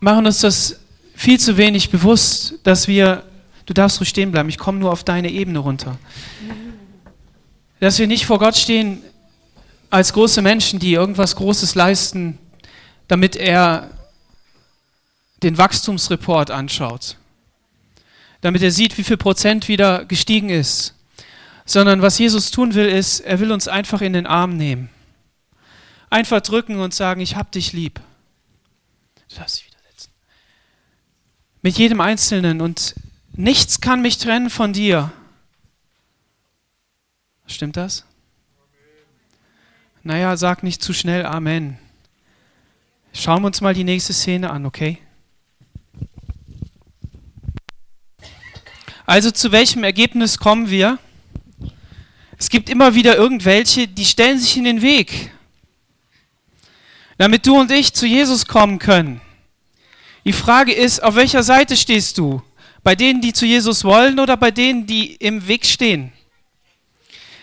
machen uns das viel zu wenig bewusst, dass wir, du darfst ruhig stehen bleiben, ich komme nur auf deine Ebene runter, dass wir nicht vor Gott stehen als große Menschen, die irgendwas Großes leisten, damit er den Wachstumsreport anschaut, damit er sieht, wie viel Prozent wieder gestiegen ist, sondern was Jesus tun will, ist, er will uns einfach in den Arm nehmen, einfach drücken und sagen, ich hab dich lieb. Du darfst dich wieder setzen. Mit jedem Einzelnen und nichts kann mich trennen von dir. Stimmt das? Naja, sag nicht zu schnell Amen. Schauen wir uns mal die nächste Szene an, okay? Also zu welchem Ergebnis kommen wir? Es gibt immer wieder irgendwelche, die stellen sich in den Weg, damit du und ich zu Jesus kommen können. Die Frage ist, auf welcher Seite stehst du? Bei denen, die zu Jesus wollen oder bei denen, die im Weg stehen?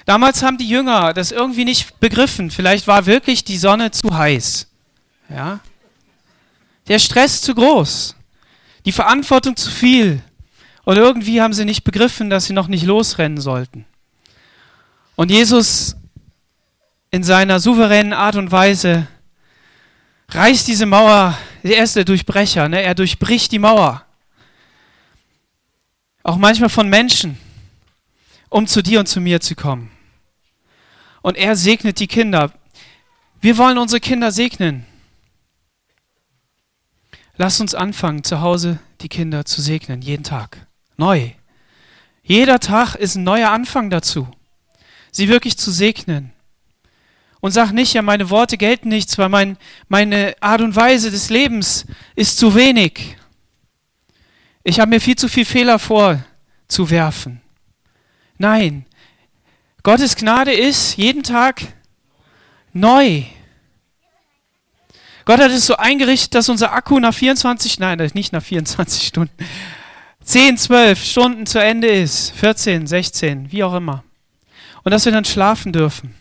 Damals haben die Jünger das irgendwie nicht begriffen. Vielleicht war wirklich die Sonne zu heiß. Ja? Der Stress zu groß. Die Verantwortung zu viel. Und irgendwie haben sie nicht begriffen, dass sie noch nicht losrennen sollten. Und Jesus in seiner souveränen Art und Weise reißt diese Mauer, er ist der Durchbrecher, ne? er durchbricht die Mauer. Auch manchmal von Menschen, um zu dir und zu mir zu kommen. Und er segnet die Kinder. Wir wollen unsere Kinder segnen. Lass uns anfangen, zu Hause die Kinder zu segnen, jeden Tag. Neu. Jeder Tag ist ein neuer Anfang dazu, sie wirklich zu segnen. Und sag nicht, ja, meine Worte gelten nichts, weil mein, meine Art und Weise des Lebens ist zu wenig. Ich habe mir viel zu viel Fehler vorzuwerfen. Nein, Gottes Gnade ist jeden Tag neu. Gott hat es so eingerichtet, dass unser Akku nach 24, nein, nicht nach 24 Stunden, 10, 12 Stunden zu Ende ist, 14, 16, wie auch immer. Und dass wir dann schlafen dürfen,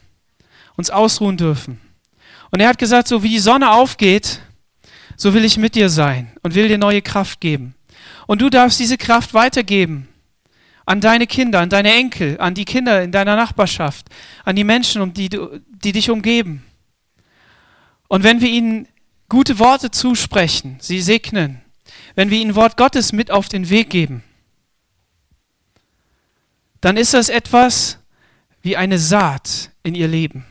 uns ausruhen dürfen. Und er hat gesagt, so wie die Sonne aufgeht, so will ich mit dir sein und will dir neue Kraft geben. Und du darfst diese Kraft weitergeben an deine Kinder, an deine Enkel, an die Kinder in deiner Nachbarschaft, an die Menschen, um die, die dich umgeben. Und wenn wir ihnen gute Worte zusprechen, sie segnen, wenn wir ihnen Wort Gottes mit auf den Weg geben, dann ist das etwas wie eine Saat in ihr Leben.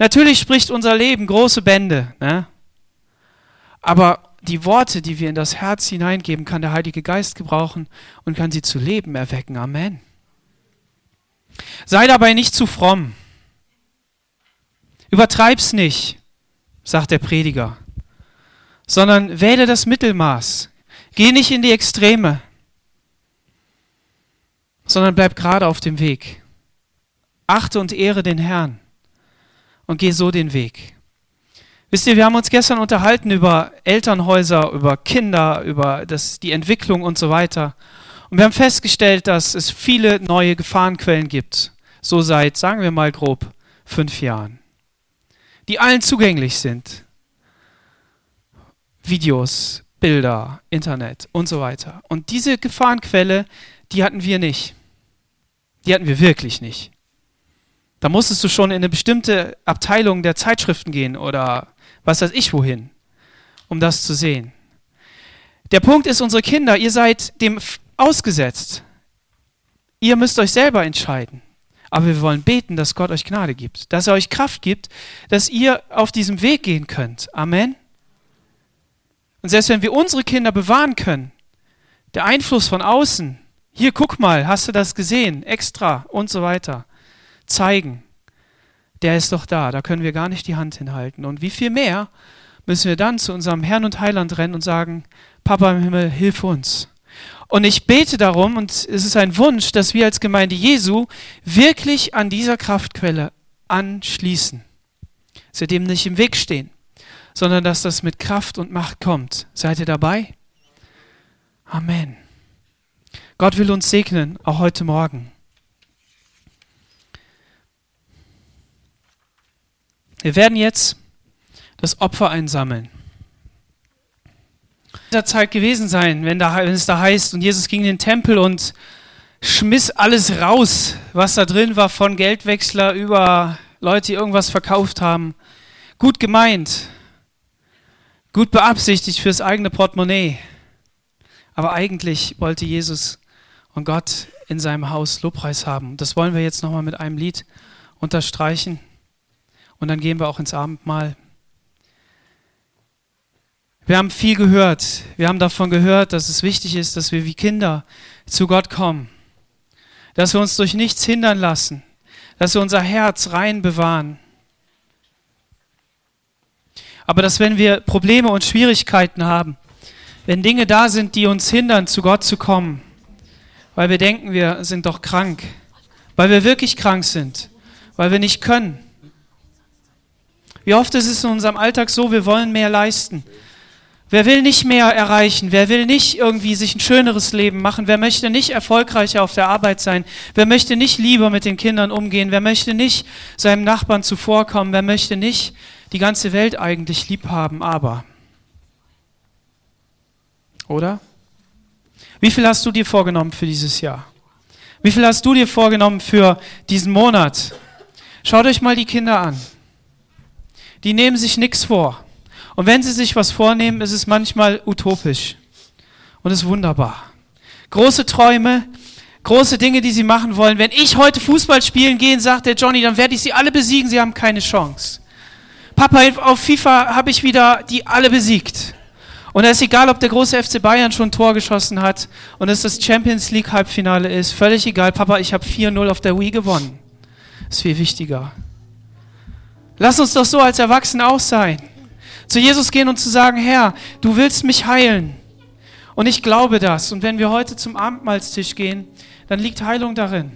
Natürlich spricht unser Leben große Bände, ne? aber die Worte, die wir in das Herz hineingeben, kann der Heilige Geist gebrauchen und kann sie zu Leben erwecken. Amen. Sei dabei nicht zu fromm. Übertreib's nicht sagt der Prediger, sondern wähle das Mittelmaß. Geh nicht in die Extreme, sondern bleib gerade auf dem Weg. Achte und ehre den Herrn und geh so den Weg. Wisst ihr, wir haben uns gestern unterhalten über Elternhäuser, über Kinder, über das, die Entwicklung und so weiter. Und wir haben festgestellt, dass es viele neue Gefahrenquellen gibt. So seit, sagen wir mal grob, fünf Jahren die allen zugänglich sind. Videos, Bilder, Internet und so weiter. Und diese Gefahrenquelle, die hatten wir nicht. Die hatten wir wirklich nicht. Da musstest du schon in eine bestimmte Abteilung der Zeitschriften gehen oder was weiß ich wohin, um das zu sehen. Der Punkt ist, unsere Kinder, ihr seid dem ausgesetzt. Ihr müsst euch selber entscheiden. Aber wir wollen beten, dass Gott euch Gnade gibt, dass er euch Kraft gibt, dass ihr auf diesem Weg gehen könnt. Amen. Und selbst wenn wir unsere Kinder bewahren können, der Einfluss von außen, hier guck mal, hast du das gesehen, extra und so weiter, zeigen, der ist doch da, da können wir gar nicht die Hand hinhalten. Und wie viel mehr müssen wir dann zu unserem Herrn und Heiland rennen und sagen, Papa im Himmel, hilf uns. Und ich bete darum, und es ist ein Wunsch, dass wir als Gemeinde Jesu wirklich an dieser Kraftquelle anschließen. Dass wir dem nicht im Weg stehen, sondern dass das mit Kraft und Macht kommt. Seid ihr dabei? Amen. Gott will uns segnen, auch heute Morgen. Wir werden jetzt das Opfer einsammeln. dieser Zeit gewesen sein, wenn, da, wenn es da heißt, und Jesus ging in den Tempel und schmiss alles raus, was da drin war, von Geldwechsler über Leute, die irgendwas verkauft haben. Gut gemeint, gut beabsichtigt fürs eigene Portemonnaie. Aber eigentlich wollte Jesus und Gott in seinem Haus Lobpreis haben. Das wollen wir jetzt nochmal mit einem Lied unterstreichen. Und dann gehen wir auch ins Abendmahl. Wir haben viel gehört. Wir haben davon gehört, dass es wichtig ist, dass wir wie Kinder zu Gott kommen. Dass wir uns durch nichts hindern lassen. Dass wir unser Herz rein bewahren. Aber dass wenn wir Probleme und Schwierigkeiten haben, wenn Dinge da sind, die uns hindern, zu Gott zu kommen, weil wir denken, wir sind doch krank, weil wir wirklich krank sind, weil wir nicht können. Wie oft ist es in unserem Alltag so, wir wollen mehr leisten. Wer will nicht mehr erreichen? Wer will nicht irgendwie sich ein schöneres Leben machen? Wer möchte nicht erfolgreicher auf der Arbeit sein? Wer möchte nicht lieber mit den Kindern umgehen? Wer möchte nicht seinem Nachbarn zuvorkommen? Wer möchte nicht die ganze Welt eigentlich lieb haben? Aber, oder? Wie viel hast du dir vorgenommen für dieses Jahr? Wie viel hast du dir vorgenommen für diesen Monat? Schaut euch mal die Kinder an. Die nehmen sich nichts vor. Und wenn sie sich was vornehmen, ist es manchmal utopisch und ist wunderbar. Große Träume, große Dinge, die sie machen wollen. Wenn ich heute Fußball spielen gehe, sagt der Johnny, dann werde ich sie alle besiegen, sie haben keine Chance. Papa, auf FIFA habe ich wieder die alle besiegt. Und es ist egal, ob der große FC Bayern schon ein Tor geschossen hat und es das Champions League Halbfinale ist. Völlig egal. Papa, ich habe 4-0 auf der Wii gewonnen. Ist viel wichtiger. Lass uns doch so als Erwachsene auch sein zu Jesus gehen und zu sagen, Herr, du willst mich heilen. Und ich glaube das. Und wenn wir heute zum Abendmahlstisch gehen, dann liegt Heilung darin.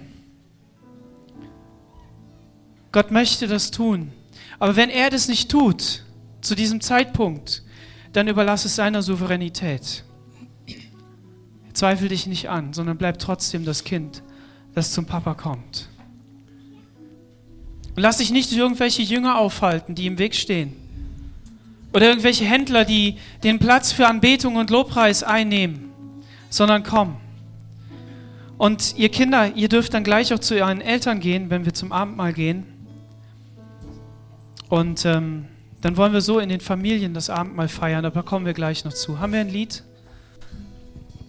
Gott möchte das tun. Aber wenn er das nicht tut, zu diesem Zeitpunkt, dann überlass es seiner Souveränität. Zweifel dich nicht an, sondern bleib trotzdem das Kind, das zum Papa kommt. Und lass dich nicht durch irgendwelche Jünger aufhalten, die im Weg stehen. Oder irgendwelche Händler, die den Platz für Anbetung und Lobpreis einnehmen, sondern komm. Und ihr Kinder, ihr dürft dann gleich auch zu euren Eltern gehen, wenn wir zum Abendmahl gehen. Und ähm, dann wollen wir so in den Familien das Abendmahl feiern, aber kommen wir gleich noch zu. Haben wir ein Lied?